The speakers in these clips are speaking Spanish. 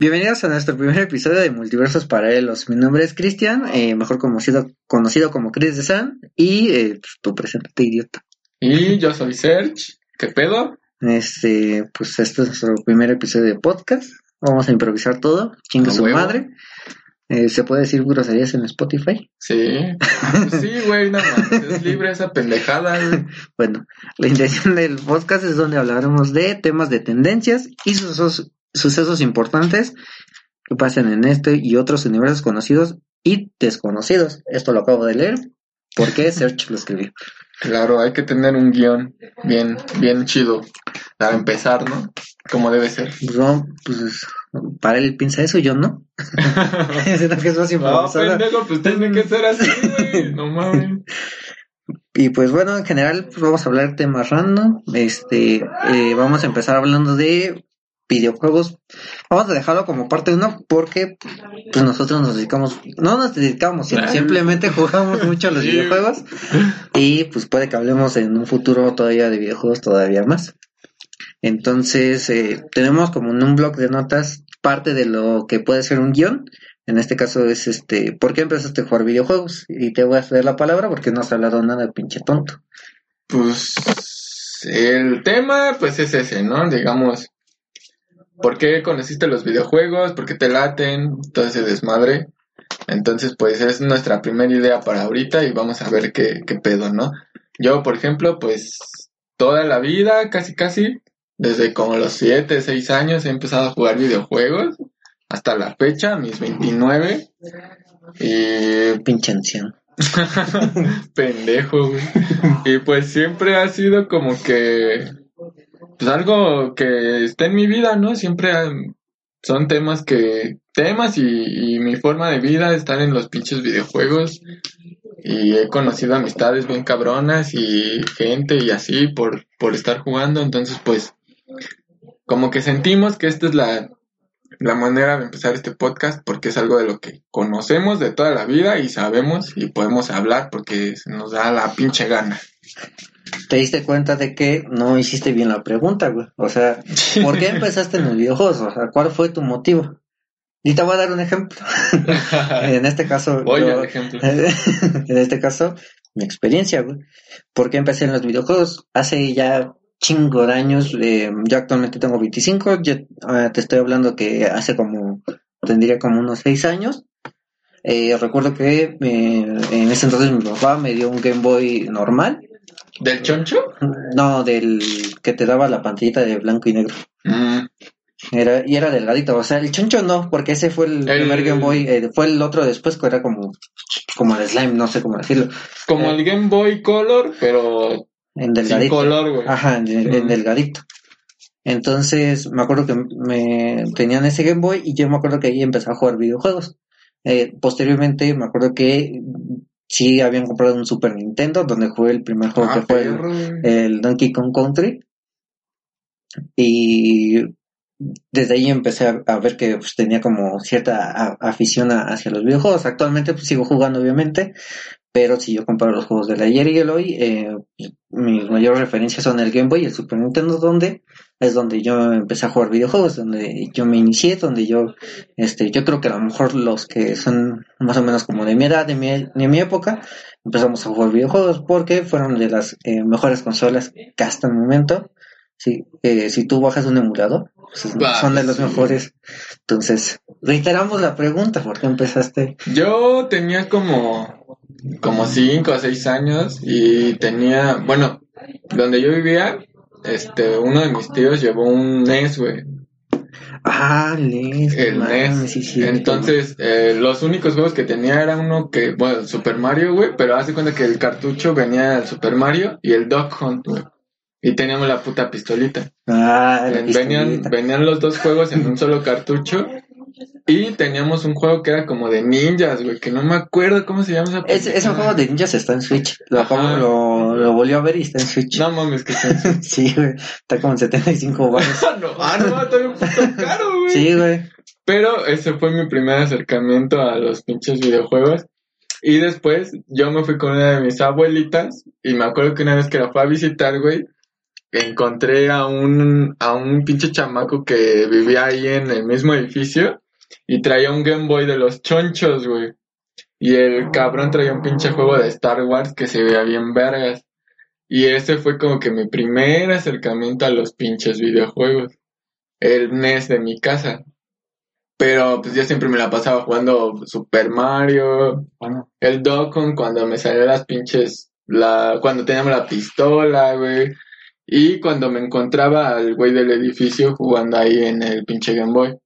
Bienvenidos a nuestro primer episodio de Multiversos Paralelos. Mi nombre es Cristian, eh, mejor conocido, conocido como Chris de San, y eh, pues, tú preséntate, idiota. Y yo soy Serge. ¿Qué pedo? Este, pues este es nuestro primer episodio de podcast. Vamos a improvisar todo. Chingue A su huevo. madre. Eh, ¿Se puede decir groserías en Spotify? Sí. Pues sí, güey, no mames. Es libre esa pendejada, güey. Bueno, la intención del podcast es donde hablaremos de temas de tendencias y sucesos, sucesos importantes que pasan en este y otros universos conocidos y desconocidos. Esto lo acabo de leer porque Serge lo escribió. Claro, hay que tener un guion bien, bien chido para empezar, ¿no? Como debe ser. Pues, no, pues para él piensa eso, yo no. Siento que es más No, pendejo, pues tiene que ser así, güey. No mames. Y pues bueno, en general pues vamos a hablar de temas random. Este, eh, vamos a empezar hablando de videojuegos. Vamos a dejarlo como parte uno porque pues nosotros nos dedicamos, no nos dedicamos, sino simplemente jugamos mucho a los videojuegos y pues puede que hablemos en un futuro todavía de videojuegos todavía más. Entonces, eh, tenemos como en un blog de notas parte de lo que puede ser un guion. En este caso es este, ¿por qué empezaste a jugar videojuegos? Y te voy a ceder la palabra porque no has hablado nada, pinche tonto. Pues el tema, pues es ese, ¿no? Digamos, ¿por qué conociste los videojuegos? ¿Por qué te laten? Todo ese desmadre. Entonces, pues es nuestra primera idea para ahorita y vamos a ver qué, qué pedo, ¿no? Yo, por ejemplo, pues toda la vida, casi casi, desde como los 7, 6 años he empezado a jugar videojuegos. Hasta la fecha, mis 29. Y Pinche anciano. pendejo, güey. Y pues siempre ha sido como que, pues algo que está en mi vida, ¿no? Siempre son temas que, temas y, y mi forma de vida están en los pinches videojuegos. Y he conocido amistades bien cabronas y gente y así por, por estar jugando. Entonces, pues, como que sentimos que esta es la, la manera de empezar este podcast porque es algo de lo que conocemos de toda la vida y sabemos y podemos hablar porque nos da la pinche gana. Te diste cuenta de que no hiciste bien la pregunta, güey. O sea, ¿por qué empezaste en los videojuegos? O sea, ¿cuál fue tu motivo? Y te voy a dar un ejemplo. en este caso, Voy yo- al ejemplo. en este caso, mi experiencia, güey. ¿Por qué empecé en los videojuegos? Hace ya chingo de años, eh, yo actualmente tengo 25, yo ah, te estoy hablando que hace como, tendría como unos 6 años. Eh, recuerdo que eh, en ese entonces mi papá me dio un Game Boy normal, ¿Del choncho? no del que te daba la pantallita de blanco y negro. Mm, Era, y era delgadito, o sea, el choncho no, porque ese fue el, El- primer Game Boy, eh, fue el otro después que era como, como el slime, no sé cómo decirlo, como el Game Boy Color, pero en sin delgadito. color, güey. Ajá, en, en Ujú. delgadito. Entonces, me acuerdo que me tenían ese Game Boy y yo me acuerdo que ahí empecé a jugar videojuegos. Eh, posteriormente, me acuerdo que sí habían comprado un Super Nintendo donde jugué el primer juego Ah, que fue el, Donkey Kong Country. Y desde ahí empecé a, a ver que pues, tenía como cierta a- afición a- hacia los videojuegos. Actualmente pues, sigo jugando, obviamente, pero si yo comparo los juegos del ayer y el hoy, eh, mis mayores referencias son el Game Boy y el Super Nintendo, donde es donde yo empecé a jugar videojuegos, donde yo me inicié, donde yo, este, yo creo que a lo mejor los que son más o menos como de mi edad, de mi, de mi época, empezamos a jugar videojuegos porque fueron de las eh, mejores consolas que hasta el momento. Sí, eh, si tú bajas un emulador, pues, Bah, son de los sí. mejores. Entonces, reiteramos la pregunta, ¿por qué empezaste? Yo tenía como, como cinco o seis años y tenía, bueno, donde yo vivía, este, uno de mis tíos llevó un NES, güey. Ah, NES, El NES. sí, cierto. Entonces, eh, los únicos juegos que tenía era uno que, bueno, Super Mario, güey, pero hace cuenta que el cartucho venía el Super Mario y el Duck Hunt, güey. Y teníamos la puta pistolita. Ah, la venían, pistolita. venían los dos juegos en un solo cartucho. Y teníamos un juego que era como de ninjas, güey, que no me acuerdo cómo se llama esa Ese, ese pendejada. juego de ninjas está en Switch. Lo, acabo- lo, lo volvió a ver y está en Switch. No mames, que está... Sí, güey. Está como en 75 baros. no, ah, no, está bien puto caro, güey. Sí, güey. Pero ese fue mi primer acercamiento a los pinches videojuegos. Y después yo me fui con una de mis abuelitas y me acuerdo que una vez que la fue a visitar, güey, encontré a un, a un pinche chamaco que vivía ahí en el mismo edificio y traía un Game Boy de los chonchos, güey. Y el cabrón traía un pinche juego de Star Wars que se veía bien vergas. Y ese fue como que mi primer acercamiento a los pinches videojuegos. El NES de mi casa. Pero pues yo siempre me la pasaba jugando Super Mario, el Dokkan cuando me salían las pinches, la, cuando teníamos la pistola, güey. Y cuando me encontraba al güey del edificio jugando ahí en el pinche Game Boy.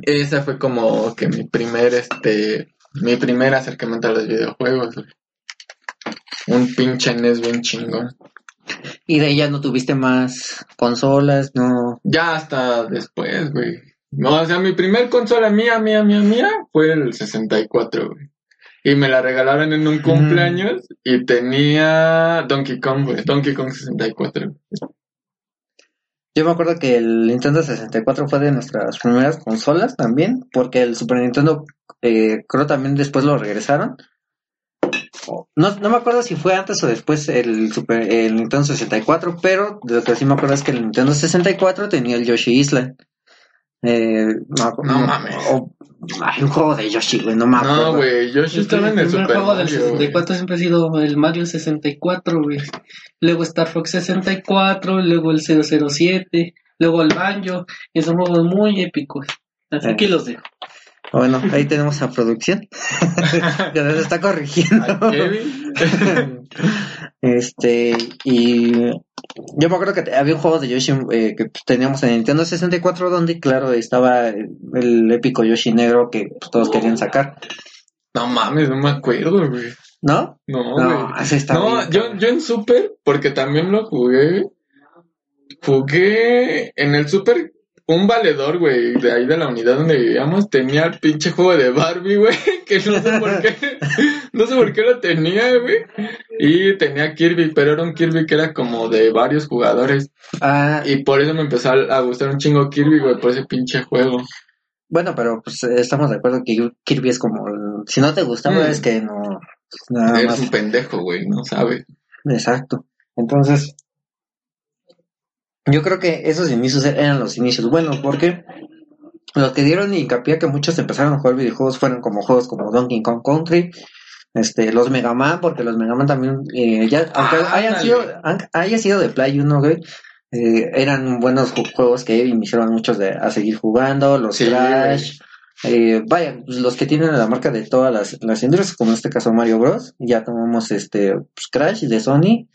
Esa fue como que mi primer, este, mi primer acercamiento a los videojuegos, güey. Un pinche NES bien chingón. Y de ahí ya no tuviste más consolas, no. Ya hasta después, güey. No, o sea, mi primer consola mía, mía, mía, mía fue el 64, güey. Y me la regalaron en un cumpleaños y tenía Donkey Kong, güey. Donkey Kong 64. Yo me acuerdo que el Nintendo 64 fue de nuestras primeras consolas también, porque el Super Nintendo eh, creo también después lo regresaron. No, no me acuerdo si fue antes o después el, Super, el Nintendo 64, pero de lo que sí me acuerdo es que el Nintendo 64 tenía el Yoshi Island. Eh, no, No mames. o- hay un juego de Yoshi, güey, no me acuerdo. No, güey, Yoshi estaba en el primer Super juego del Mario, güey. 64 siempre ha sido el Mario 64, güey. Luego Star Fox 64, luego el 007, luego el Banjo. Y son juegos muy épicos. Así Eh. que los dejo. Bueno, ahí tenemos a producción. que nos está corrigiendo. Este, y yo me acuerdo que había un juego de Yoshi eh, que teníamos en Nintendo 64 donde, claro, estaba el épico Yoshi negro que pues, todos querían sacar. No mames, no me acuerdo, güey. ¿No? No, No, güey. ese está No, bien, yo, cabrón. yo en Super, porque también lo jugué. Jugué en el Super. Un valedor, güey, de ahí de la unidad donde vivíamos, tenía el pinche juego de Barbie, güey, que no sé por qué, no sé por qué lo tenía, güey. Y tenía Kirby, pero era un Kirby que era como de varios jugadores. Ah, Y por eso me empezó a gustar un chingo Kirby, güey, por ese pinche juego. bueno, pero pues estamos de acuerdo que Kirby es como... Si no te gustaba Mm. es que no... Nada Eres más. un pendejo, güey, no sabes. Exacto. Entonces, yo creo que esos inicios eran los inicios buenos, porque los que dieron hincapié a que muchos empezaron a jugar videojuegos fueron como juegos como Donkey Kong Country, este, los Mega Man, porque los Mega Man también, eh, ya, aunque Ah, hayan sido, han- haya sido de Play 1, güey, eh, eran buenos ju- juegos que iniciaron muchos de, a seguir jugando, los Sí, Crash, eh, vaya, pues, los que tienen la marca de todas las, las industrias, como en este caso Mario Bros. Ya tomamos este pues, Crash de Sony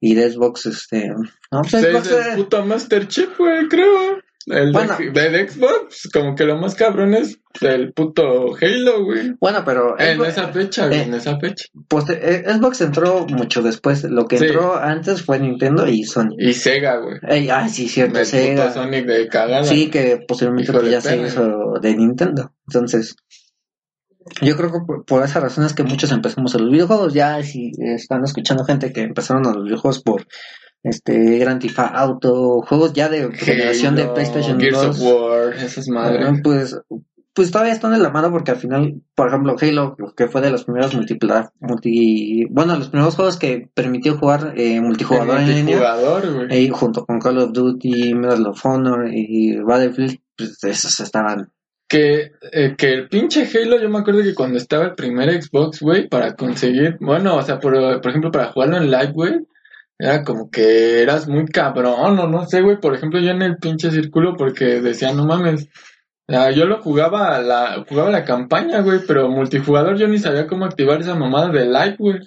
y de Xbox, este, no, pues, Xbox, el eh, puto Master Chief, güey, creo. El Bueno. de, de Xbox, como que lo más cabrón es el puto Halo, güey. bueno, pero En esa fecha, güey, eh, en esa fecha. pues, eh, Xbox entró mucho después, lo que Sí. entró antes fue Nintendo y Sony. Y Sega, güey. Ey, ah, sí, cierto, El Sega. puto Sonic de cagada. Sí, que posiblemente ya se hizo de Nintendo. Entonces, yo creo que por, por esa razón es que muchos empezamos a los videojuegos. Ya si están escuchando gente que empezaron a los videojuegos por este Grand Theft Auto, juegos ya de generación de PlayStation Gears 2. of War, esas madres. Pues, pues todavía están en la mano porque al final, por ejemplo, Halo, que fue de los primeros multipla, multi, bueno, los primeros juegos que permitió jugar eh, multijugador en línea. Y junto con Call of Duty, Medal of Honor y Battlefield, pues esos estaban. Que, eh, que el pinche Halo, yo me acuerdo que cuando estaba el primer Xbox, güey, para conseguir, bueno, o sea, por, por ejemplo, para jugarlo en live, güey, era como que eras muy cabrón, o no sé, güey, por ejemplo, yo en el pinche círculo, porque decía, no mames, sea, yo lo jugaba la, jugaba la campaña, güey, pero multijugador yo ni sabía cómo activar esa mamada de live, güey.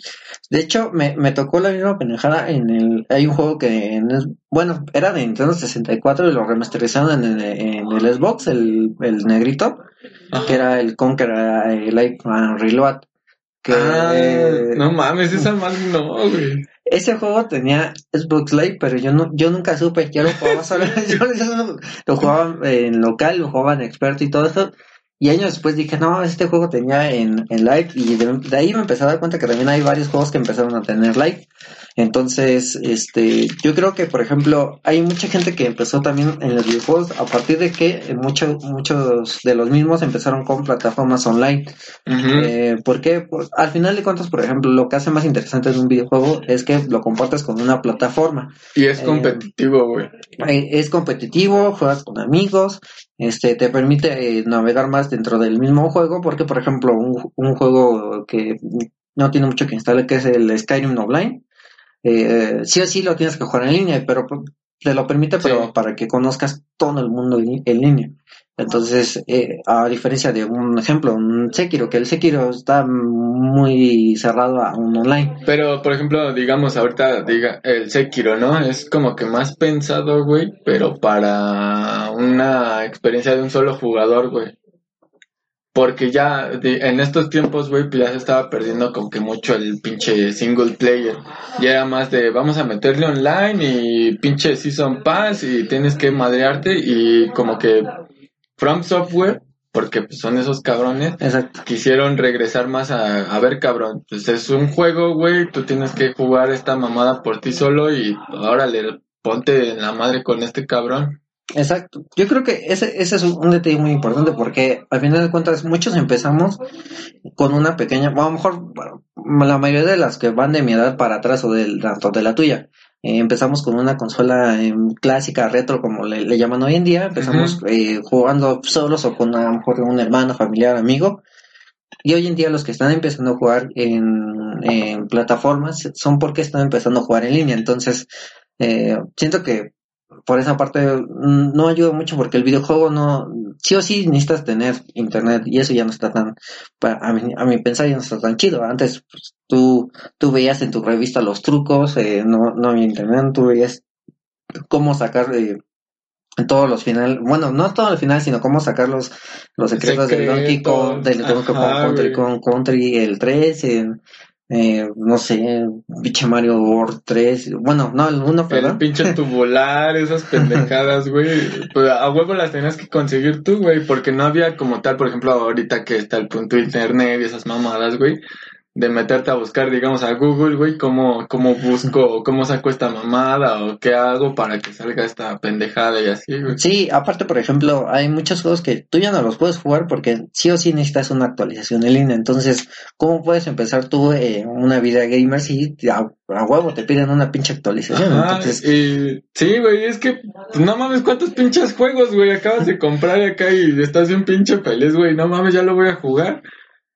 De hecho, me, me tocó la misma pendejada en el. Hay un juego que. en bueno, era de Nintendo 64 y lo remasterizaron en el, en el Xbox, el, el negrito, Ajá. que era el Conquer Live and Reload. Que Ah, eh, no mames, esa madre no, güey. Ese juego tenía Xbox Live, pero yo no, yo nunca supe, yo lo jugaba solo, yo, lo jugaba en local, lo jugaba en experto y todo eso, Y años después dije, no, este juego tenía en, en live y de, de ahí me empecé a dar cuenta que también hay varios juegos que empezaron a tener live. Entonces, este, yo creo que, por ejemplo, hay mucha gente que empezó también en los videojuegos a partir de que muchos muchos de los mismos empezaron con plataformas online. Eh, pues, al final de cuentas, por ejemplo, lo que hace más interesante de un videojuego es que lo compartes con una plataforma. y es eh, competitivo, güey. Eh, es competitivo, juegas con amigos, este, te permite eh, navegar más dentro del mismo juego, porque por ejemplo, un, un juego que no tiene mucho que instalar, que es el Skyrim Online, eh, sí o sí lo tienes que jugar en línea, pero pues, te lo permite, pero para que conozcas todo el mundo en, en línea. Entonces, eh, a diferencia de un ejemplo, un Sekiro, que el Sekiro está muy cerrado a un online. Pero, por ejemplo, digamos, ahorita diga el Sekiro, ¿no? Es como que más pensado, güey, pero para una experiencia de un solo jugador, güey. Porque ya en estos tiempos, güey, pues se estaba perdiendo como que mucho el pinche single player. Ya era más de vamos a meterle online y pinche season pass y tienes que madrearte y como que From Software, porque pues, son esos cabrones, Exacto. quisieron regresar más a, a ver, cabrón, pues es un juego, güey, tú tienes que jugar esta mamada por ti solo y órale, ponte en la madre con este cabrón. Exacto. Yo creo que ese, ese es un, detalle muy importante porque al final de cuentas muchos empezamos con una pequeña, bueno, a lo mejor la mayoría de las que van de mi edad para atrás o del, tanto de la tuya, eh, empezamos con una consola eh, clásica, retro, como le, le llaman hoy en día, empezamos eh, jugando solos o con a lo mejor un hermano, familiar, amigo. Y hoy en día los que están empezando a jugar en, en plataformas son porque están empezando a jugar en línea. Entonces, eh, siento que por esa parte mm, no ayuda mucho porque el videojuego no, sí o sí necesitas tener internet y eso ya no está tan, pa- a mi, a mi pensar ya no está tan chido. Antes pues, tú, tú veías en tu revista los trucos, eh, no, no había internet, tú veías cómo sacar eh, todos los finales, bueno, no todos los finales, sino cómo sacar los, los secretos del Donkey Kong, del Donkey Kong Country, el 3, el, eh, no sé, Biche Mario World 3, bueno, no, el 1, El perdón. pinche tubular, esas pendejadas, güey. Pues a huevo las tenías que conseguir tú, güey, porque no había como tal, por ejemplo, ahorita que está el punto internet y esas mamadas, güey, de meterte a buscar, digamos, a Google, güey, cómo, cómo busco, o cómo saco esta mamada, o qué hago para que salga esta pendejada y así, güey. Sí, aparte, por ejemplo, hay muchos juegos que tú ya no los puedes jugar porque sí o sí necesitas una actualización en línea. Entonces, ¿cómo puedes empezar tú eh, una vida gamer si a, a huevo te piden una pinche actualización? Ajá, Entonces, y sí, güey, es que no mames cuántos pinches juegos, güey, acabas de comprar acá y estás bien pinche feliz, güey, no mames, ya lo voy a jugar.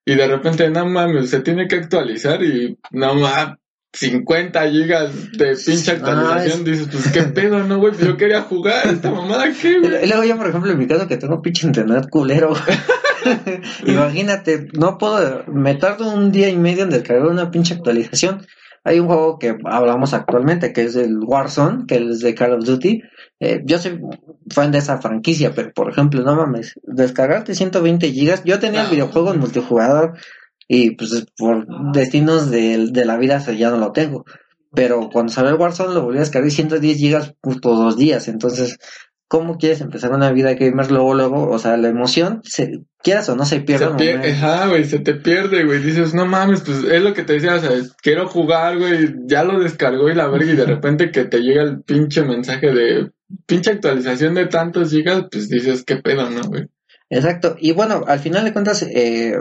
Y de repente, no mames, se tiene que actualizar y no mames, 50 gigas de pinche actualización, es- dices, pues qué pedo, no, güey, Pues, yo quería jugar, esta mamada, ¿qué, y güey? luego yo, por ejemplo, en mi caso que tengo pinche internet culero. Imagínate, no puedo, me tardo un día y medio en descargar una pinche actualización. Hay un juego que hablamos actualmente, que es el Warzone, que es de Call of Duty. Eh, yo soy fan de esa franquicia, pero por ejemplo, no mames, descargarte 120 gigas. Yo tenía el videojuego en multijugador y pues por destinos de, de la vida ya no lo tengo. Pero cuando salió el Warzone lo volví a descargar y 110 gigas justo dos días. Entonces, ¿cómo quieres empezar una vida gamer luego, luego? O sea, la emoción, se, quieras o no, se pierde. Se pier- momento. Ajá, güey, se te pierde, güey. Dices, no mames, pues es lo que te decía, o sea, quiero jugar, güey. Ya lo descargó y la verga, y de repente que te llega el pinche mensaje de pinche actualización de tantos gigas, pues dices, qué pedo, ¿no, güey? Exacto, y bueno, al final de cuentas, eh,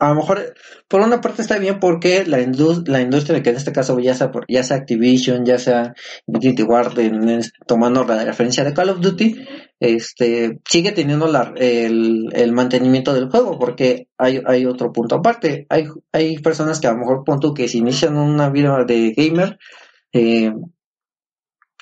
a lo mejor, por una parte está bien porque la, indus- la industria, que en este caso ya sea, por- ya sea Activision, ya sea Infinity Ward, en es- tomando la referencia de Call of Duty, este, sigue teniendo la, el, el mantenimiento del juego, porque hay, hay otro punto aparte, hay, hay personas que a lo mejor, pon tú, que si inician una vida de gamer, eh,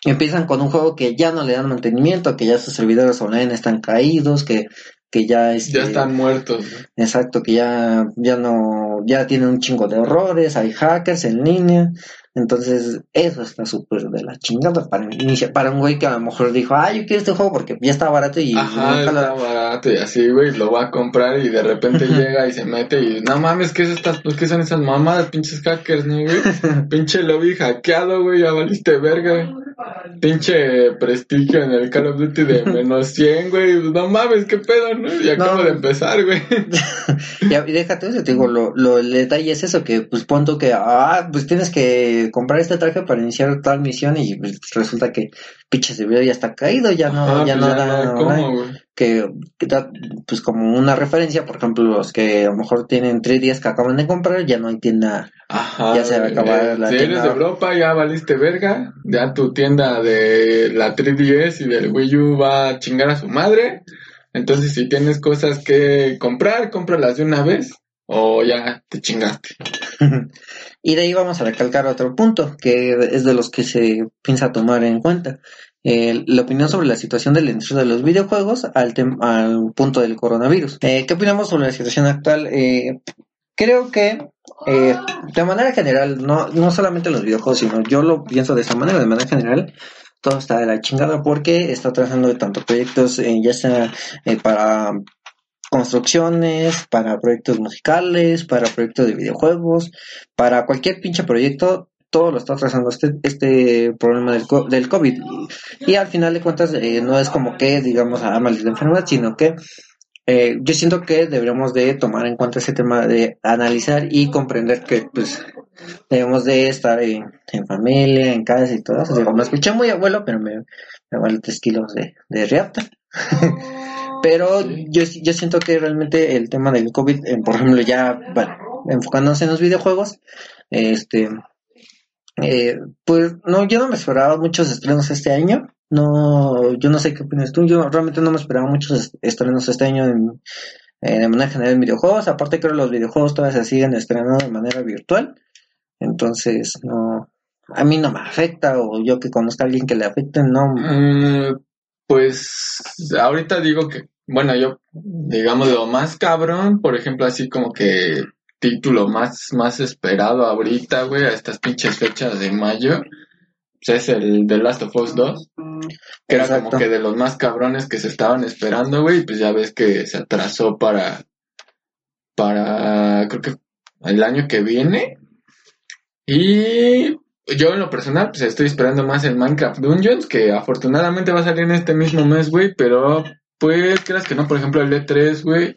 empiezan con un juego que ya no le dan mantenimiento, que ya sus servidores online están caídos, que, que ya este, Ya están muertos, exacto, que ya, ya no, ya tienen un chingo de errores, hay hackers en línea, entonces eso está súper de la chingada para para un güey que a lo mejor dijo, ah, yo quiero este juego porque ya está barato y Ajá, nunca lo- está barato y así, güey, lo va a comprar y de repente llega y se mete y no mames, ¿qué es estas, pues qué son esas mamadas, pinches hackers, no, güey? Pinche lobby hackeado, güey, ya valiste verga, güey. Pinche prestigio en el Call of Duty de menos 100, güey. No mames, qué pedo, ¿no? Y acabo No. de empezar, güey. Y déjate eso, te digo, lo, lo, el detalle es eso, que pues punto que, ah, pues tienes que comprar este traje para iniciar tal misión y pues, resulta que pinche servidor ya está caído, ya no, ya pues no da, ¿cómo, da- güey? Que, que da, pues como una referencia, por ejemplo, los que a lo mejor tienen tres días que acaban de comprar, ya no hay tienda, Ajá. Ya se va a acabar la Si eres tienda. de Europa, ya valiste verga. Ya tu tienda de la 3DS y del Wii U va a chingar a su madre. Entonces, si tienes cosas que comprar, cómpralas de una vez. O ya te chingaste. y de ahí vamos a recalcar otro punto, que es de los que se piensa tomar en cuenta. Eh, la opinión sobre la situación de la industria de los videojuegos al, al punto del coronavirus. Eh, ¿Qué opinamos sobre la situación actual? Eh, creo que eh, de manera general, no, no solamente los videojuegos, sino yo lo pienso de esa manera, de manera general, todo está de la chingada porque está trazando tanto proyectos, eh, ya sea eh, para construcciones, para proyectos musicales, para proyectos de videojuegos, para cualquier pinche proyecto, todo lo está trazando este, este problema del, co- del COVID. Y, al final de cuentas, eh, no es como que, digamos, a maldita enfermedad, sino que eh, yo siento que deberíamos de tomar en cuenta ese tema de analizar y comprender que, pues, debemos de estar en, en familia, en casa y todo eso. Digo, me escuché muy abuelo, pero me, me vale tres kilos de, de riata. pero yo, yo siento que realmente el tema del COVID, eh, por ejemplo, ya, bueno, enfocándose en los videojuegos, este, eh, pues no, yo no me esperaba muchos estrenos este año. No, yo no sé qué opinas tú. Yo realmente no me esperaba muchos est- estrenos este año en, de manera general en videojuegos. Aparte creo que los videojuegos todavía se siguen estrenando de manera virtual. Entonces, no, a mí no me afecta o yo que conozca a alguien que le afecte, no. Mm, pues ahorita digo que, bueno, yo, digamos, lo más cabrón, por ejemplo, así como que título más, más esperado ahorita, güey, a estas pinches fechas de mayo, pues es el The Last of Us 2, que era como que de los más cabrones que se estaban esperando, güey, pues ya ves que se atrasó para, para, creo que el año que viene. Y yo en lo personal, pues estoy esperando más el Minecraft Dungeons, que afortunadamente va a salir en este mismo mes, güey, pero pues creas que no, por ejemplo, el E3, güey.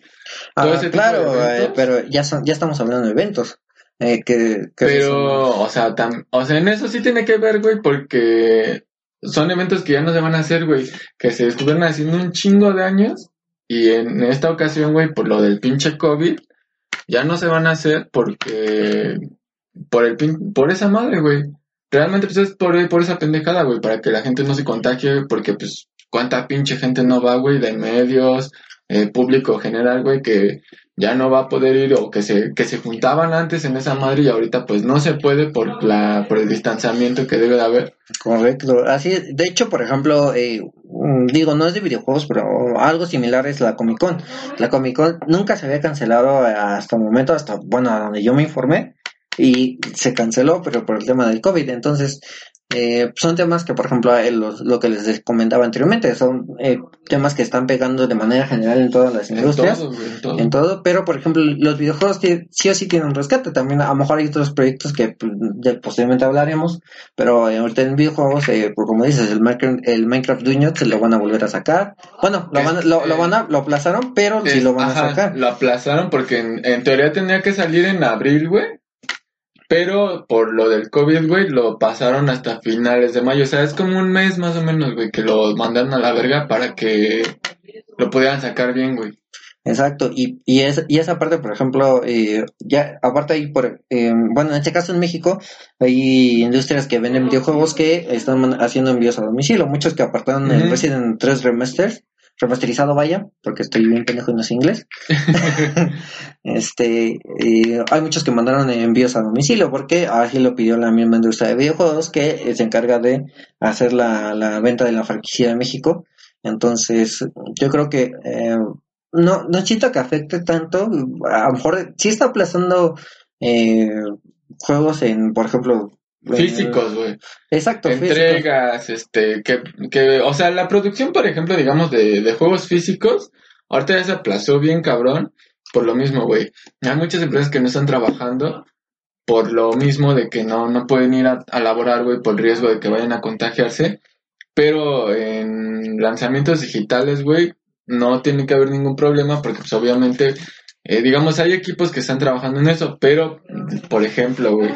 Ah, claro, eh, pero ya son, ya estamos hablando de eventos. Eh, que, que son- Pero, o sea, tam- o sea, en eso sí tiene que ver, güey, porque son eventos que ya no se van a hacer, güey, que se estuvieron haciendo un chingo de años y en esta ocasión, güey, por lo del pinche COVID, ya no se van a hacer porque por el pin- por esa madre, güey. Realmente pues es por, por esa pendejada, güey, para que la gente no se contagie, porque pues cuánta pinche gente no va, güey, de medios, eh, público general, güey, que ya no va a poder ir o que se, que se juntaban antes en esa madre y ahorita pues no se puede por la, por el distanciamiento que debe de haber. Correcto. Así, es. de hecho, por ejemplo, eh, mm, digo, no es de videojuegos, pero algo similar es la Comic Con. La Comic Con nunca se había cancelado hasta el momento, hasta, bueno, a donde yo me informé, y se canceló, pero por el tema del COVID. Entonces, eh, son temas que, por ejemplo, eh, los- lo que les comentaba anteriormente, son eh, temas que están pegando de manera general en todas las En industrias. todo, en todo. en todo, pero por ejemplo los videojuegos sí o sí tienen un rescate, también a lo mejor hay otros proyectos que pues, de- posteriormente hablaremos, pero eh, ahorita en videojuegos, eh, pues, como dices, el Minecraft, el Minecraft Dungeon se lo van a volver a sacar, bueno, lo, Es- van, lo, lo van a, lo aplazaron, pero sí lo van ajá, a sacar. Lo aplazaron porque en, en teoría tenía que salir en abril, güey. Pero por lo del COVID, güey, lo pasaron hasta finales de mayo. O sea, es como un mes más o menos, güey, que lo mandaron a la verga para que lo pudieran sacar bien, güey. Exacto, y, y, es, y esa parte, por ejemplo, eh, ya aparte ahí, por, eh, bueno, en este caso en México, hay industrias que venden videojuegos que están haciendo envíos a domicilio, muchos que apartaron el Ujú. Resident 3 Remaster, remasterizado vaya, porque estoy bien pendejo no sé inglés. este, eh, hay muchos que mandaron envíos a domicilio, porque así lo pidió la misma industria de videojuegos que se encarga de hacer la, la venta de la franquicia de México. Entonces, yo creo que eh, no, no siento que afecte tanto. A lo mejor sí está aplazando eh, juegos en, por ejemplo, en- Físicos, güey. Exacto, físicos. Entregas, este, que, que, o sea, la producción, por ejemplo, digamos, de, de juegos físicos, ahorita ya se aplazó bien cabrón, por lo mismo, güey. Hay muchas empresas que no están trabajando por lo mismo de que no, no pueden ir a, a laborar, güey, por el riesgo de que vayan a contagiarse. Pero en lanzamientos digitales, güey, no tiene que haber ningún problema porque pues obviamente, eh, digamos, hay equipos que están trabajando en eso, pero, por ejemplo, güey,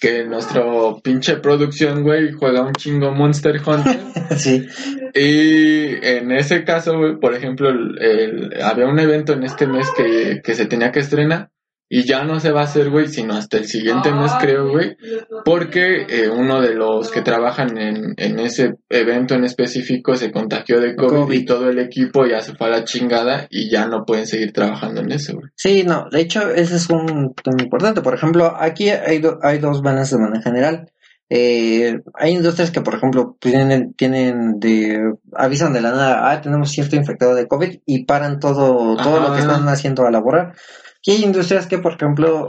que nuestro pinche producción, güey, juega un chingo Monster Hunter. sí. Y en ese caso, güey, por ejemplo, el- el- había un evento en este mes que, que se tenía que estrenar y ya no se va a hacer, güey, sino hasta el siguiente mes, creo, güey, porque eh, uno de los que trabajan en, en ese evento en específico se contagió de COVID, COVID. y todo el equipo ya se fue a la chingada y ya no pueden seguir trabajando en eso, güey. Sí, no, de hecho, ese es un tema importante. Por ejemplo, aquí hay, do- hay dos vanas de manera general. Eh, hay industrias que, por ejemplo, tienen, tienen de, avisan de la nada, ah, tenemos cierto infectado de COVID y paran todo, todo lo que están haciendo a laborar. Y hay industrias que, por ejemplo,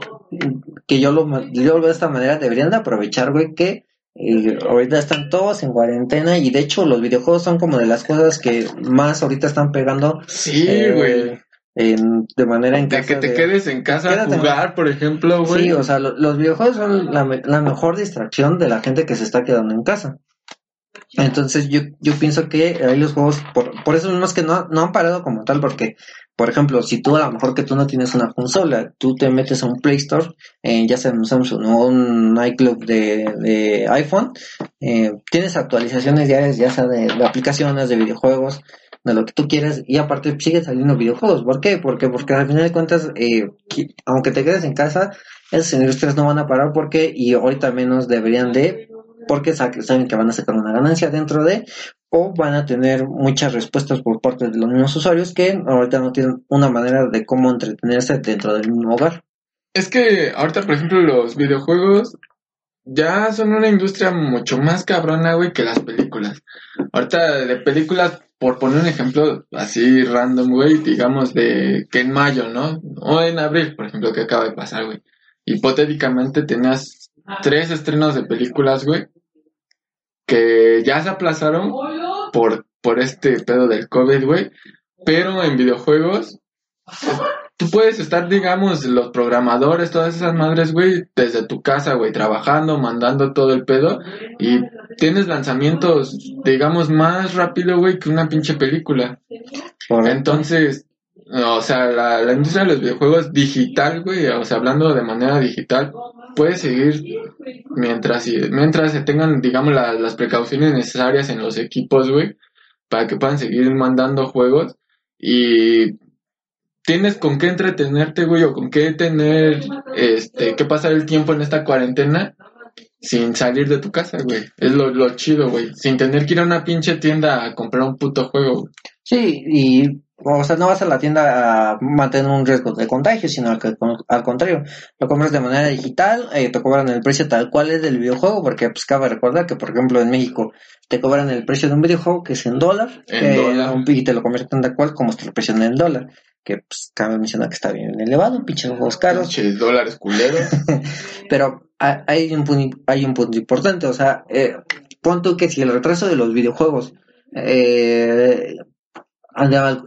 que yo lo, yo lo veo de esta manera, deberían de aprovechar, güey, que eh, ahorita están todos en cuarentena y de hecho los videojuegos son como de las cosas que más ahorita están pegando Sí, eh, güey. en- de manera en De que te de- quedes en casa a en- jugar, por ejemplo, güey. Sí, o sea, lo- los videojuegos son la, me- la mejor distracción de la gente que se está quedando en casa. Entonces yo, yo pienso que ahí los juegos, por, por eso mismo es que no, no han parado como tal, porque, por ejemplo, si tú a lo mejor que tú no tienes una consola, tú te metes a un Play Store, eh, ya sea en un Samsung o un iClub de, iPhone, eh, tienes actualizaciones diarias, ya sea de, de aplicaciones, de videojuegos, de lo que tú quieras, y aparte siguen saliendo videojuegos. ¿Por qué? Porque, porque al final de cuentas, eh, aunque te quedes en casa, esas industrias no van a parar porque, y ahorita menos deberían de, porque sa- saben que van a sacar una ganancia dentro de, o van a tener muchas respuestas por parte de los mismos usuarios que ahorita no tienen una manera de cómo entretenerse dentro del mismo hogar. Es que ahorita, por ejemplo, los videojuegos ya son una industria mucho más cabrona, güey, que las películas. Ahorita de películas, por poner un ejemplo así random, güey, digamos de que en mayo, ¿no? O en abril, por ejemplo, que acaba de pasar, güey. Hipotéticamente tenías tres estrenos de películas, güey, que ya se aplazaron por, por este pedo del COVID, güey. Pero en videojuegos, tú puedes estar, digamos, los programadores, todas esas madres, güey, desde tu casa, güey, trabajando, mandando todo el pedo. Y tienes lanzamientos, digamos, más rápido, güey, que una pinche película. Entonces, o sea, la, la industria de los videojuegos digital, güey, o sea, hablando de manera digital, puede seguir mientras, mientras se tengan, digamos, la- las precauciones necesarias en los equipos, güey, para que puedan seguir mandando juegos y tienes con qué entretenerte, güey, o con qué tener, este, qué pasar el tiempo en esta cuarentena sin salir de tu casa, güey. Es lo, lo chido, güey. Sin tener que ir a una pinche tienda a comprar un puto juego. Sí, y, o sea, no vas a la tienda a mantener un riesgo de contagio, sino al, que- al contrario, lo compras de manera digital, eh, te cobran el precio tal cual es del videojuego, porque pues cabe recordar que, por ejemplo, en México te cobran el precio de un videojuego que es en dólar, eh, dólar. un- y te lo convierten tal cual como está el precio en dólar, que pues cabe mencionar que está bien elevado, pinches juegos caros, Pinches dólares culeros. pero ha- hay un punto, hay un punto importante, o sea, eh, pon tú que si el retraso de los videojuegos, eh,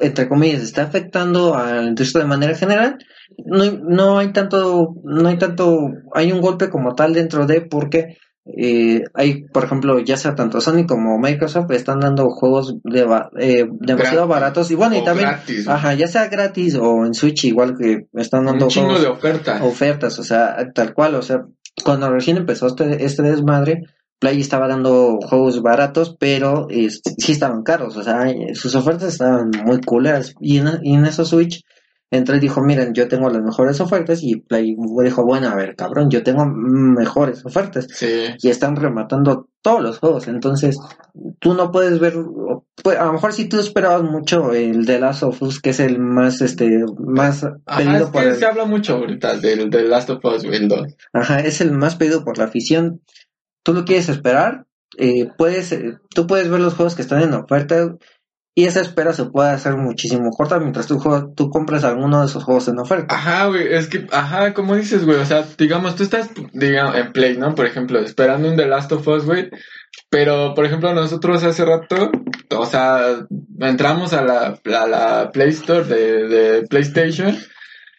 entre comillas, está afectando a la industria de manera general, no, no hay tanto, no hay tanto, hay un golpe como tal dentro de porque eh, hay, por ejemplo, ya sea tanto Sony como Microsoft están dando juegos de, ba- eh, demasiado Gratis. baratos y bueno, y también, gratis, ajá, ya sea gratis o en Switch igual que están dando Un chingo juegos de ofertas. ofertas, o sea, tal cual, o sea, cuando recién empezó este, este desmadre, Play estaba dando juegos baratos, pero sí estaban caros, o sea, sus ofertas estaban muy culeras. Y en, y en eso Switch entró y dijo, miren, yo tengo las mejores ofertas, y Play dijo, bueno, a ver, cabrón, yo tengo mejores ofertas. Sí. Y están rematando todos los juegos, entonces tú no puedes ver, pues, a lo mejor si tú esperabas mucho el de Last of Us, que es el más, este, más Ajá, pedido es por que el- se habla mucho ahorita del, del Last of Us, 2. Ajá, es el más pedido por la afición. Tú lo quieres esperar, eh, puedes, eh, tú puedes ver los juegos que están en oferta y esa espera se puede hacer muchísimo corta mientras tú, tú compras alguno de esos juegos en oferta. Ajá, güey, es que, ajá, como dices, güey, o sea, digamos, tú estás, digamos, en Play, ¿no? Por ejemplo, esperando un The Last of Us, güey, pero, por ejemplo, nosotros hace rato, o sea, entramos a la, a la Play Store de, de PlayStation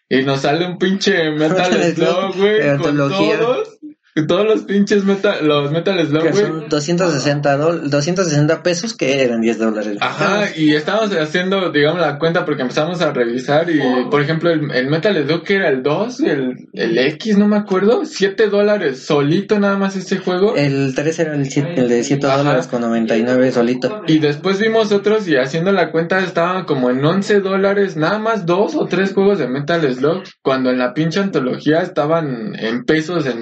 y nos sale un pinche Metal Slug, güey, con todos, todos los pinches metal, los Metal Slug, güey. son 260, dol- 260 pesos que eran 10 dólares. Ajá, y estábamos haciendo, digamos, la cuenta porque empezamos a revisar y, por ejemplo, el, el Metal Slug que era el 2, el, el X, no me acuerdo, 7 dólares solito nada más ese juego. El 3 era el, el de 7 Ajá. dólares con 99 solito. Y después vimos otros y haciendo la cuenta estaban como en 11 dólares, nada más dos o tres juegos de Metal Slug, cuando en la pinche antología estaban en pesos en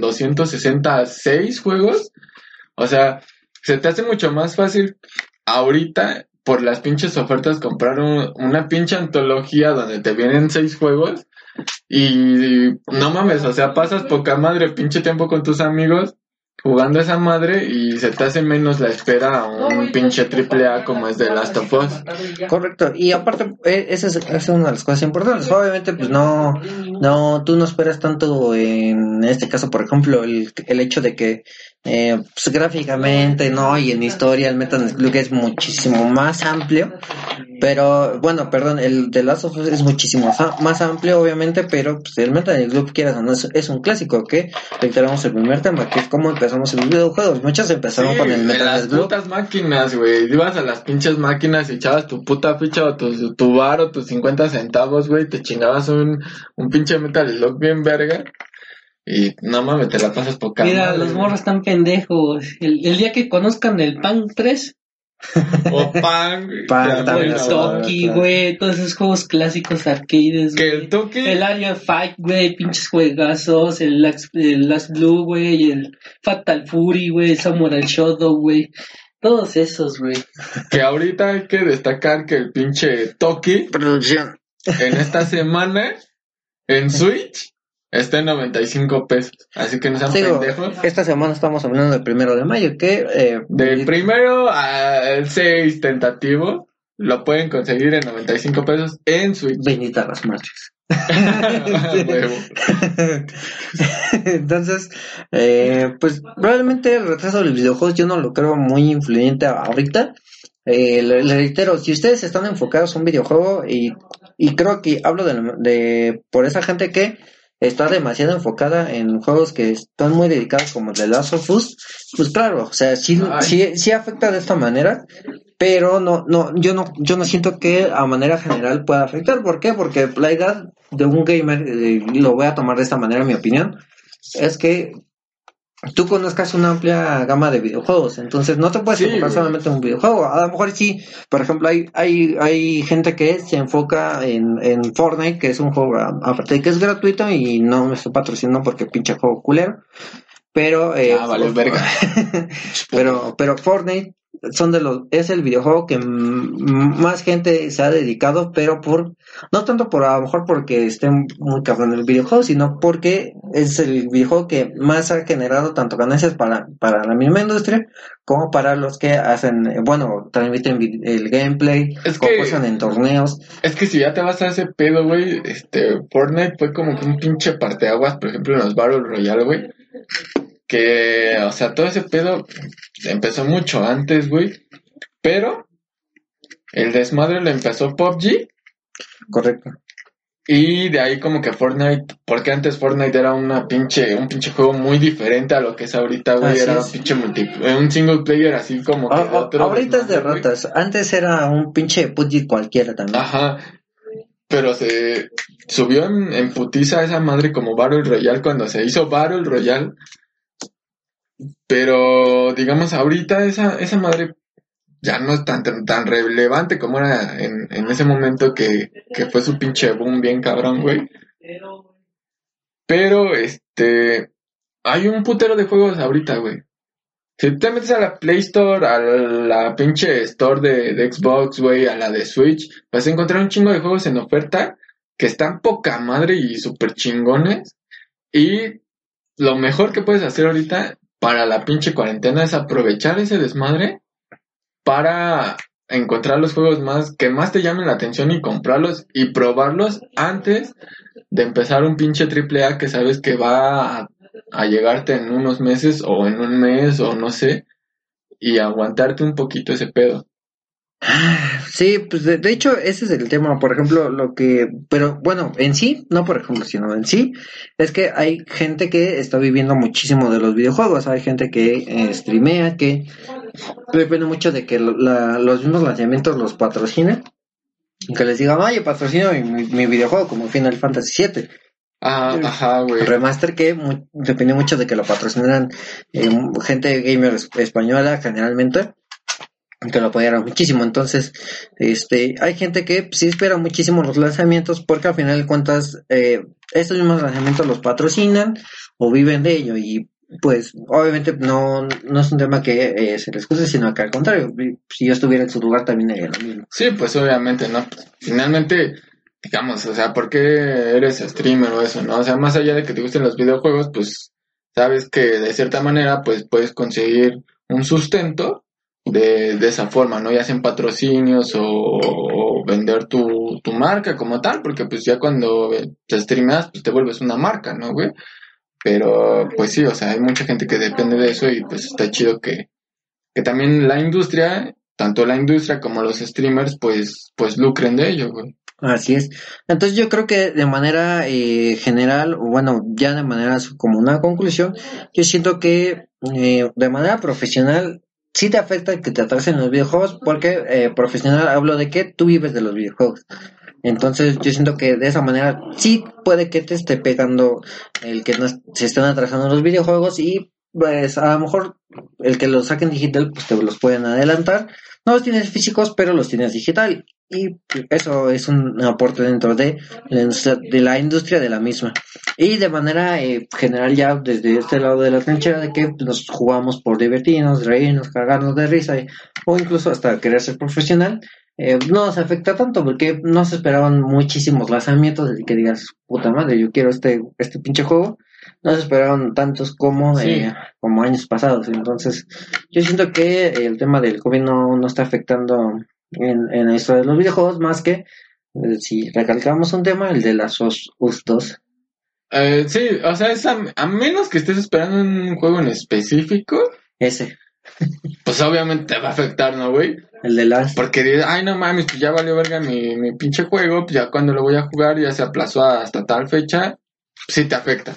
266 juegos. O sea, se te hace mucho más fácil ahorita por las pinches ofertas comprar un- una pinche antología donde te vienen seis juegos y no mames, o sea, pasas poca madre pinche tiempo con tus amigos jugando esa madre y se te hace menos la espera a un pinche triple A como es de Last of Us. Correcto, y aparte, eh, esa es, esa es una de las cosas importantes. Obviamente, pues no, no, tú no esperas tanto en este caso, por ejemplo, el, el hecho de que eh, pues, gráficamente, no, y en historia el Metal Slug es muchísimo más amplio, pero bueno, perdón, el de Last of Us es muchísimo más amplio, obviamente, pero pues, el Metal Slug, quieras o no, es, es un clásico que reiteramos el primer tema, que es cómo empezamos en los videojuegos. Muchos empezaron Sí, con el Metal las Slug. putas máquinas, güey. Ibas a las pinches máquinas y echabas tu puta ficha o tu, tu bar o tus 50 centavos, güey. Te chingabas un, un pinche Metal Slug bien verga. Y no mames, te la pasas poca Mira, madre, los morros están pendejos. El, el día que conozcan el Pan 3, O Pan, güey. Pan Ya, también, el Toki, güey, todos esos juegos clásicos arcades, Que güey. el toque. El Area Fight, güey, pinches juegazos, el Last, el Last Blue, güey, el Fatal Fury, güey, Samurai Shodown, güey. Todos esos, güey. Que ahorita hay que destacar que el pinche Toki Producción. en esta semana en Switch está en 95 pesos. Así que no sean Digo, pendejos. esta semana estamos hablando del primero de mayo, que eh, Del primero al 6 tentativo lo pueden conseguir en 95 pesos en Switch. bendita las madres. Entonces, eh, pues probablemente el retraso de los videojuegos yo no lo creo muy influyente ahorita. Eh, le, le reitero, si ustedes están enfocados en un videojuego y, y creo que hablo de, de por esa gente que está demasiado enfocada en juegos que están muy dedicados como The Last of Us, pues claro, o sea, sí, sí, sí afecta de esta manera, pero no, no, yo no, yo no siento que a manera general pueda afectar. ¿Por qué? Porque la edad de un gamer, eh, lo voy a tomar de esta manera, en mi opinión, es que tú conozcas una amplia gama de videojuegos, entonces no te puedes Sí, enfocar solamente en un videojuego. A lo mejor sí, por ejemplo, hay, hay, hay gente que se enfoca en, en Fortnite, que es un juego aparte de que es gratuito y no me estoy patrocinando porque pinche juego culero. Pero, eh, Ah, vale, verga. pero, pero Fortnite son de los, es el videojuego que más gente se ha dedicado, pero por, no tanto por a lo mejor porque esté muy cabrón el videojuego, sino porque es el videojuego que más ha generado tanto ganancias para, para la misma industria como para los que hacen, bueno, transmiten el gameplay, Es concursan en torneos. Es que si ya te vas a ese pedo, güey, este, Fortnite fue como que un pinche parteaguas, por ejemplo, en los Battle Royale, güey. Que, o sea, todo ese pedo empezó mucho antes, güey. Pero el desmadre lo empezó PUBG Correcto. y de ahí como que Fortnite, porque antes Fortnite era una pinche, un pinche juego muy diferente a lo que es ahorita, güey. Así Era es. un pinche multi, un single player así como que A- a- otro ahorita es de desmadre, güey. ratas, antes era un pinche PUBG cualquiera también. Ajá. Pero se subió en, en putiza esa madre como Battle Royale cuando se hizo Battle Royale. Pero digamos ahorita esa, esa madre ya no es tan, tan, relevante como era en, en ese momento que, que fue su pinche boom bien cabrón, güey. Pero este hay un putero de juegos ahorita, güey. Si te metes a la Play Store, a la pinche Store de, de Xbox, güey, a la de Switch, vas a encontrar un chingo de juegos en oferta que están poca madre y súper chingones. Y lo mejor que puedes hacer ahorita para la pinche cuarentena es aprovechar ese desmadre para encontrar los juegos más que más te llamen la atención y comprarlos y probarlos antes de empezar un pinche triple A que sabes que va a, a llegarte en unos meses o en un mes o no sé y aguantarte un poquito ese pedo. Sí, pues de, de hecho ese es el tema, por ejemplo, lo que, pero bueno, en sí, no por ejemplo, sino en sí, es que hay gente que está viviendo muchísimo de los videojuegos, hay gente que eh, streamea, que depende mucho de que la- los mismos lanzamientos los patrocinen, que les digan, oye, patrocino mi, mi- mi videojuego como Final Fantasy VII. Ah, ajá, güey. Remaster que depende mucho de que lo patrocinaran eh, gente gamer es- española generalmente que lo apoyaran muchísimo entonces este hay gente que sí espera muchísimo los lanzamientos porque al final de cuentas eh, estos mismos lanzamientos los patrocinan o viven de ello y pues obviamente no, no es un tema que eh, se les excuse sino que al contrario si yo estuviera en su lugar también haría lo mismo Sí, pues obviamente, ¿no? Finalmente, digamos, o sea, ¿por qué eres streamer o eso, no? O sea, más allá de que te gusten los videojuegos, pues sabes que de cierta manera, pues puedes conseguir un sustento de, esa forma, ¿no? Ya sean patrocinios o, vender tu, tu marca como tal, porque pues ya cuando te streameas, pues te vuelves una marca, ¿no, güey? Pero pues sí, o sea, hay mucha gente que depende de eso y pues está chido que, que también la industria, tanto la industria como los streamers, pues, pues lucren de ello, güey. Así es. Entonces yo creo que de manera eh, general, bueno, ya de manera como una conclusión, yo siento que eh, de manera profesional sí te afecta que te atrasen los videojuegos, porque eh, profesional hablo de que tú vives de los videojuegos. Entonces yo siento que de esa manera sí puede que te esté pegando el que no se estén atrasando los videojuegos y pues a lo mejor el que los saquen digital pues te los pueden adelantar. No los tienes físicos, pero los tienes digital. Y eso es un aporte dentro de la industria de la, industria de la misma. Y de manera eh, general ya desde este lado de la trinchera de que nos jugamos por divertirnos, reírnos, cagarnos de risa o incluso hasta querer ser profesional, eh, no nos afecta tanto porque no se esperaban muchísimos lanzamientos de que digas, puta madre, yo quiero este, este pinche juego. No se esperaron tantos como, Sí. eh, como años pasados. Entonces, yo siento que el tema del COVID no, no está afectando en, en esto de los videojuegos más que eh, si recalcamos un tema, el de las os- US2. Eh, sí, o sea, es a, a menos que estés esperando un juego en específico, Ese, pues obviamente te va a afectar, ¿no, güey? el de las... Porque dices, ay, no mames, pues ya valió verga mi, mi pinche juego, pues ya cuando lo voy a jugar ya se aplazó hasta tal fecha, sí te afecta.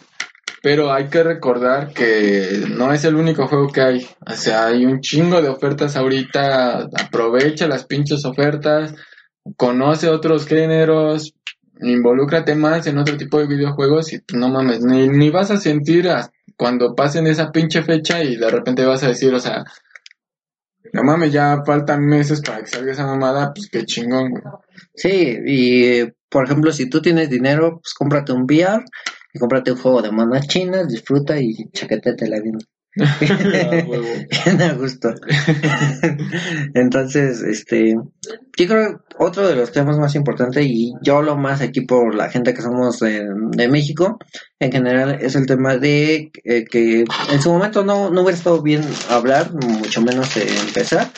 Pero hay que recordar que no es el único juego que hay. O sea, hay un chingo de ofertas ahorita. Aprovecha las pinches ofertas. Conoce otros géneros. Involúcrate más en otro tipo de videojuegos y no mames, ni, ni vas a sentir a- cuando pasen esa pinche fecha y de repente vas a decir, o sea, no mames, ya faltan meses para que salga esa mamada, pues qué chingón, güey. Sí, y por ejemplo, si tú tienes dinero, pues cómprate un VR y cómprate un juego de manas chinas, disfruta y chaquetete la vida. Huevo. Bien a gusto. Entonces, este, yo creo que otro de los temas más importantes, y yo hablo más aquí por la gente que somos de, de México, en general, es el tema de eh, que en su momento no, no hubiera estado bien hablar, mucho menos eh, empezar,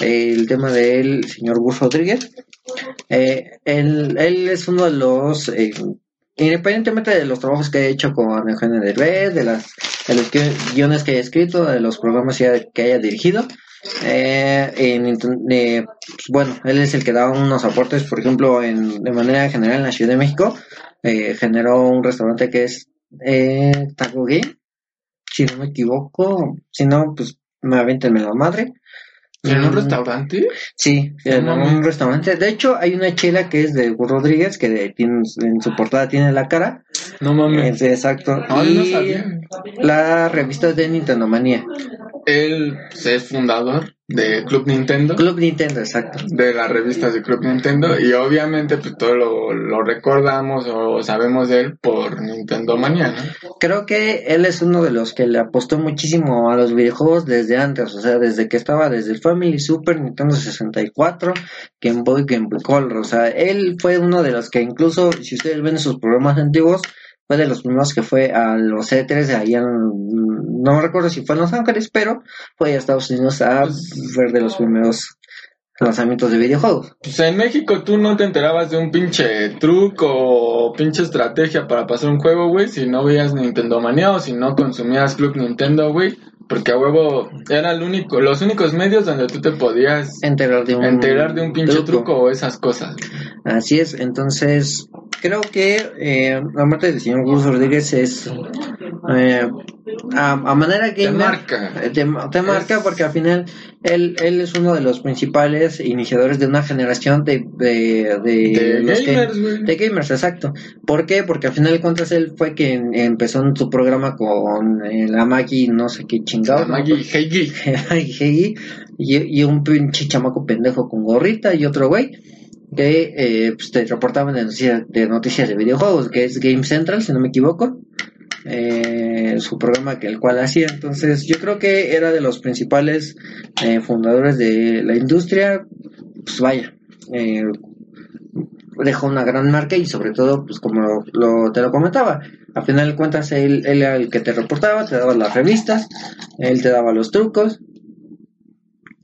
el tema del señor Gus Rodríguez. Eh, él, él es uno de los, eh, independientemente de los trabajos que ha hecho con Eugenio Derbez, de las de los gui- guiones que haya escrito, de los programas que haya, dirigido. Eh, en eh, pues, bueno, él es el que da unos aportes, por ejemplo, en, de manera general en la Ciudad de México, eh, generó un restaurante que es eh, Taco si no me equivoco, si no, pues me avientenme la madre. ¿En un Mm, restaurante? Sí, No en mames. un restaurante. De hecho, hay una chela que es de Rodríguez, que tiene, en su portada tiene la cara. No mames. Exacto. Ay, no y sabía. la revista de Nintendo Manía. Él pues, es fundador de Club Nintendo. Club Nintendo, exacto. de las revistas de Club Nintendo y obviamente pues todo lo, lo recordamos o sabemos de él por Nintendo Manía, ¿no? Creo que él es uno de los que le apostó muchísimo a los videojuegos desde antes, o sea, desde que estaba desde el Family Super, Nintendo 64, Game Boy, Game Boy Color, o sea, él fue uno de los que incluso, si ustedes ven sus programas antiguos, fue de los primeros que fue a los E3 de allá, en- no recuerdo si fue en Los Ángeles, pero fue a Estados Unidos a ver de los primeros lanzamientos de videojuegos. Pues en México tú no te enterabas de un pinche truco o pinche estrategia para pasar un juego, güey, si no veías Nintendo Manía o si no consumías Club Nintendo, güey. Porque a huevo era el único, los únicos medios donde tú te podías Enterar de un, enterar de un pinche truco, o esas cosas. Así es, entonces creo que eh, la muerte del señor Gus Rodríguez es eh, a, a manera Te gamer marca. eh, te, te marca porque al final él, él es uno de los principales iniciadores de una generación de, de, de, De los gamers, de gamers, exacto. ¿Por qué? Porque al final de cuentas él fue quien empezó en su programa con eh, la Maggie, no sé qué chingado. La Maggie Heigi. y, y un pinche chamaco pendejo con gorrita y otro güey que eh, pues, te reportaban de noticias, de noticias de videojuegos, que es Game Central, si no me equivoco. Eh, su programa que el cual hacía entonces yo creo que era de los principales eh, fundadores de la industria pues vaya eh, dejó una gran marca y sobre todo pues como lo, lo- te lo comentaba a final de cuentas él, él era el que te reportaba te daba las revistas él te daba los trucos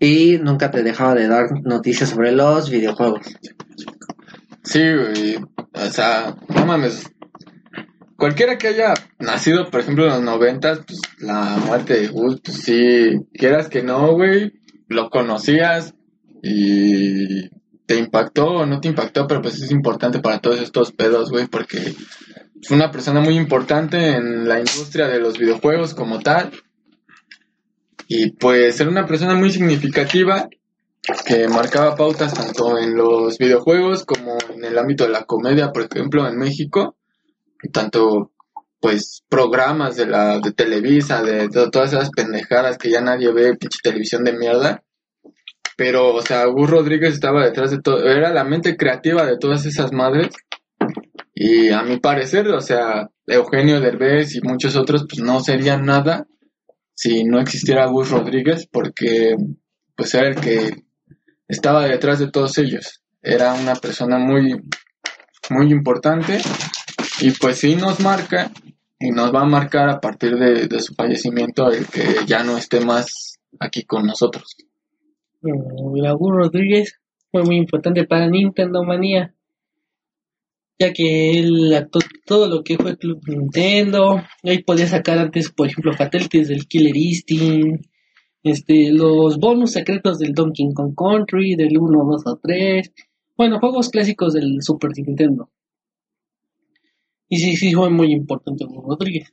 y nunca te dejaba de dar noticias sobre los videojuegos Sí, güey. O sea, no mames. Cualquiera que haya nacido, por ejemplo, en los noventas, pues la muerte de Gus, pues sí, quieras que no, güey, lo conocías y te impactó o no te impactó, pero pues es importante para todos estos pedos, güey, porque fue una persona muy importante en la industria de los videojuegos como tal. Y pues era una persona muy significativa que marcaba pautas tanto en los videojuegos como en el ámbito de la comedia, por ejemplo, en México, tanto pues programas de la de Televisa, de, to- todas esas pendejadas que ya nadie ve, pinche televisión de mierda. Pero, o sea, Gus Rodríguez estaba detrás de todo, era la mente creativa de todas esas madres. Y a mi parecer, o sea, Eugenio Derbez y muchos otros, pues no serían nada si no existiera Gus Rodríguez, porque pues era el que estaba detrás de todos ellos. Era una persona muy, muy importante y pues sí nos marca y nos va a marcar a partir de, de su fallecimiento el que ya no esté más aquí con nosotros. Mm, Raúl Rodríguez fue muy importante para Nintendo Manía, ya que él actuó todo lo que fue Club Nintendo. Ahí podía sacar antes, por ejemplo, fatalities del Killer Instinct, este, los bonus secretos del Donkey Kong Country, del 1, 2 o 3. Bueno, juegos clásicos del Super Nintendo. Y sí, sí, fue muy importante Rodríguez.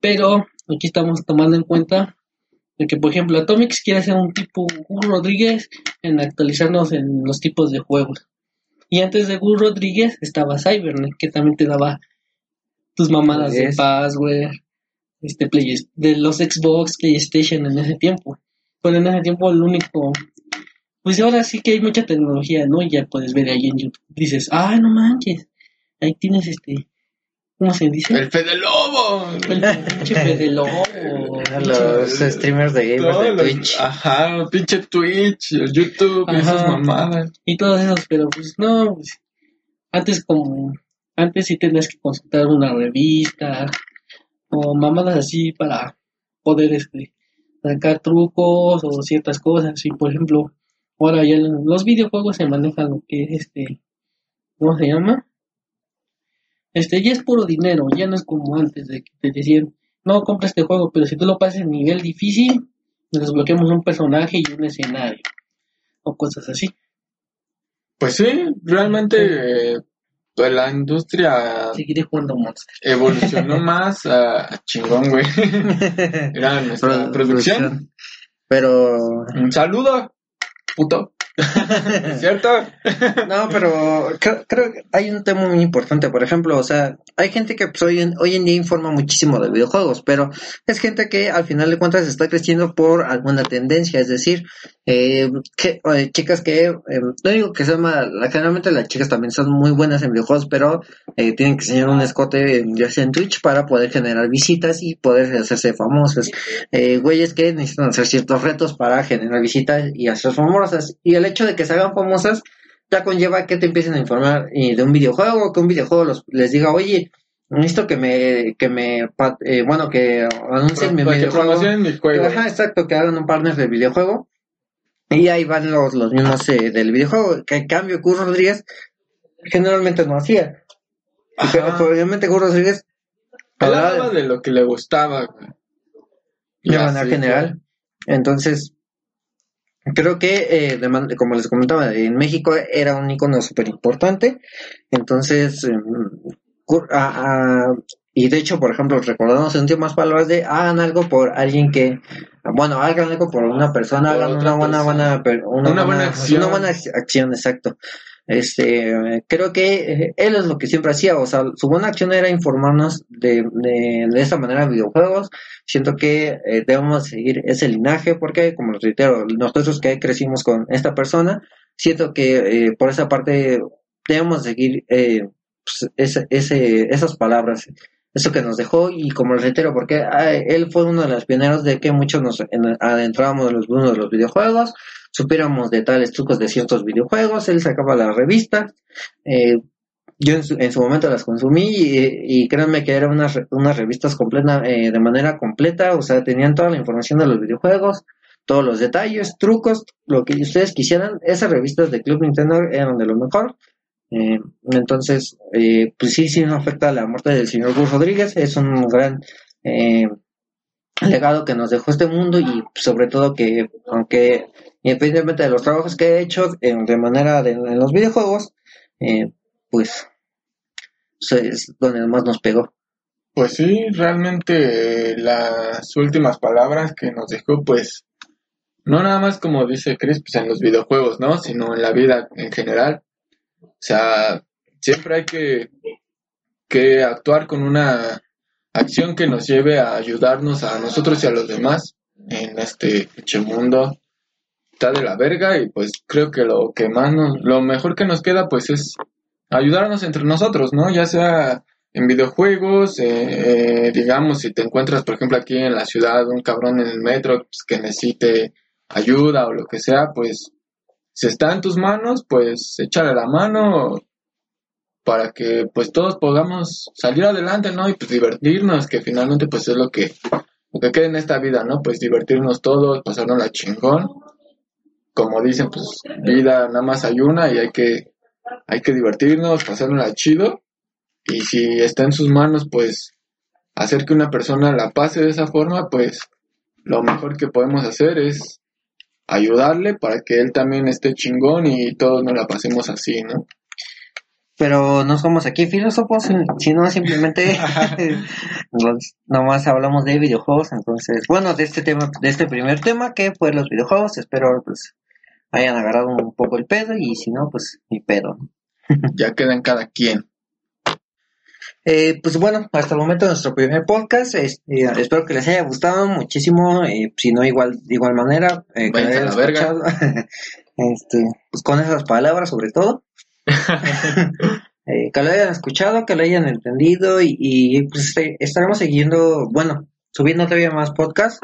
Pero aquí estamos tomando en cuenta de que, por ejemplo, Atomics quiere hacer un tipo Gus Rodríguez en actualizarnos en los tipos de juegos. Y antes de Gus Rodríguez estaba Cybernet, que también te daba tus mamadas de password, este play, de los Xbox, PlayStation en ese tiempo. Pero en ese tiempo el único, pues ahora sí que hay mucha tecnología, ¿no? Y ya puedes ver ahí en YouTube. Dices, ah, no manches, ahí tienes este, ¿cómo se dice? ¡El Fede Lobo! El pinche Fede Lobo, los streamers de gamers de los- Twitch Ajá, pinche Twitch, el YouTube, Ajá. esas mamadas. y todos esos, pero pues no, pues, antes como, antes sí tenías que consultar una revista o mamadas así para poder este, sacar trucos o ciertas cosas, y por ejemplo, ahora ya los videojuegos se manejan lo que es este, ¿cómo se llama? Este, ya es puro dinero, ya no es como antes de que te decían, no compra este juego, pero si tú lo pasas en nivel difícil, desbloqueamos un personaje y un escenario, o cosas así. Pues sí, realmente eh, pues la industria Seguiré jugando Monster. evolucionó más a, a chingón, güey. Era nuestra Pro- producción. pero Un saludo, puto. ¿Es cierto? No, pero creo, creo que hay un tema muy importante, por ejemplo, o sea, hay gente que pues, hoy, en, hoy en día informa muchísimo de videojuegos, pero es gente que al final de cuentas está creciendo por alguna tendencia, es decir, eh, que, eh, chicas que, eh, no digo que sean mal, generalmente las chicas también son muy buenas en videojuegos, pero eh, tienen que enseñar un escote ya sea en Twitch para poder generar visitas y poder hacerse famosas. Güeyes que necesitan hacer ciertos retos para generar visitas y hacer famosas. Y el hecho de que se hagan famosas ya conlleva que te empiecen a informar eh, de un videojuego, que un videojuego los, les diga, oye, necesito que me, que me, eh, bueno, que anuncien mi que videojuego. mi juego. Ajá, exacto, que hagan un partner del videojuego. Y ahí van los, los mismos eh, del videojuego. Que en cambio, Gus Rodríguez generalmente no hacía. Que, Ajá. obviamente, Gus Rodríguez hablaba de- lo que le gustaba, Y manera así, general. Entonces, creo que, eh, de como les comentaba, en México era un icono súper importante. Entonces, em, cur- a- a- y de hecho, por ejemplo, recordamos en últimas palabras de hagan algo por alguien que, bueno, hagan algo por una persona, Por hagan una buena, persona. buena, una, Una buena acción. Una buena ac- acción, exacto. Este, creo que eh, él es lo que siempre hacía, o sea, su buena acción era informarnos de, de, de manera en videojuegos. Siento que eh, debemos seguir ese linaje porque, como les reitero, nosotros que crecimos con esta persona, siento que eh, por esa parte debemos seguir eh, pues, ese, ese, esas palabras, eso que nos dejó y como les reitero, porque ah, él fue uno de los pioneros de que muchos nos en- adentrábamos en los mundos de los videojuegos, supiéramos de tales trucos de ciertos videojuegos, él sacaba las revistas, eh, yo en su, en su momento las consumí y, créanme que eran unas, unas revistas completa, eh, de manera completa, o sea, tenían toda la información de los videojuegos, todos los detalles, trucos, lo que ustedes quisieran. Esas revistas de Club Nintendo eran de lo mejor. Eh, entonces, eh, pues sí, sí nos afecta la muerte del señor Gus Rodríguez, es un gran eh, legado que nos dejó este mundo y sobre todo que, aunque independientemente de los trabajos que he hecho de manera de, en los videojuegos, eh, pues pues, es donde más nos pegó. Pues sí, realmente las últimas palabras que nos dejó, pues, no nada más como dice Chris, pues en los videojuegos, ¿no? Sino en la vida en general. O sea, siempre hay que, que actuar con una acción que nos lleve a ayudarnos a nosotros y a los demás en este mundo. Está de la verga y pues creo que lo que más nos, lo mejor que nos queda pues es ayudarnos entre nosotros, ¿no? Ya sea en videojuegos, eh, eh, digamos, si te encuentras, por ejemplo, aquí en la ciudad, un cabrón en el metro pues, que necesite ayuda o lo que sea, pues si está en tus manos, pues échale la mano para que pues todos podamos salir adelante, ¿no? Y pues divertirnos, que finalmente pues es lo que, lo que queda en esta vida, ¿no? Pues divertirnos todos, pasarnos la chingón. Como dicen, pues vida nada más hay una y hay que, hay que divertirnos, pasárnosla chido. Y si está en sus manos, pues hacer que una persona la pase de esa forma, pues lo mejor que podemos hacer es ayudarle para que él también esté chingón y todos nos la pasemos así, ¿no? Pero no somos aquí filósofos, sino simplemente nomás hablamos de videojuegos. Entonces, bueno, de este tema, de este primer tema que fue los videojuegos, espero pues hayan agarrado un poco el pedo y si no, pues ni pedo. Ya queda en cada quien. Eh, pues bueno, hasta el momento nuestro primer podcast. es- eh, espero que les haya gustado muchísimo. eh, si no, igual, de igual manera, que la verga. escuchado. este, pues con esas palabras, sobre todo. Que lo hayan escuchado, que lo hayan entendido y, y, pues este, estaremos siguiendo, bueno, subiendo todavía más podcasts.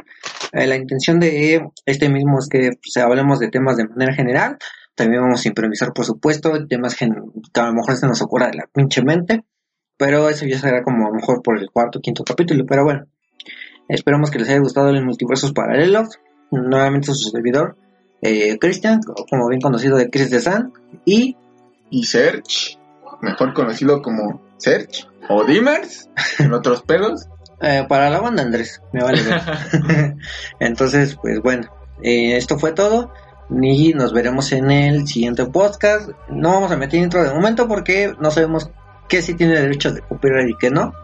Eh, la intención de este mismo es que pues, hablemos de temas de manera general. También vamos a improvisar, por supuesto, temas que a lo mejor se nos ocurra de la pinche mente. Pero eso ya será como a lo mejor por el cuarto o quinto capítulo. Pero bueno, esperamos que les haya gustado el Multiversos Paralelos. Nuevamente su servidor, eh, Cristian, como bien conocido de Chris de San. Y Y Serge, mejor conocido como Serge o Dimers, en otros pedos. Eh, para la banda Andrés, me vale ver. Entonces, pues bueno, eh, esto fue todo. Y nos veremos en el siguiente podcast. No vamos a meter intro de momento porque no sabemos qué sí tiene derechos de copyright y qué no.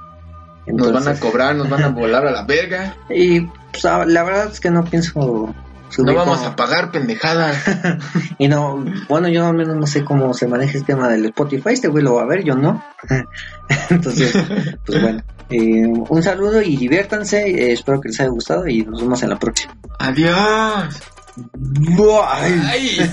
Nos van a cobrar, nos van a volar a la verga. Y pues, la verdad es que no pienso subir No vamos como- a pagar pendejadas. Y no, bueno, yo al menos no sé cómo se maneja el tema del Spotify. Este güey lo va a ver, yo no. Entonces, pues bueno. eh, un saludo y diviértanse. eh, espero que les haya gustado y nos vemos en la próxima. Adiós. Bye. Ay.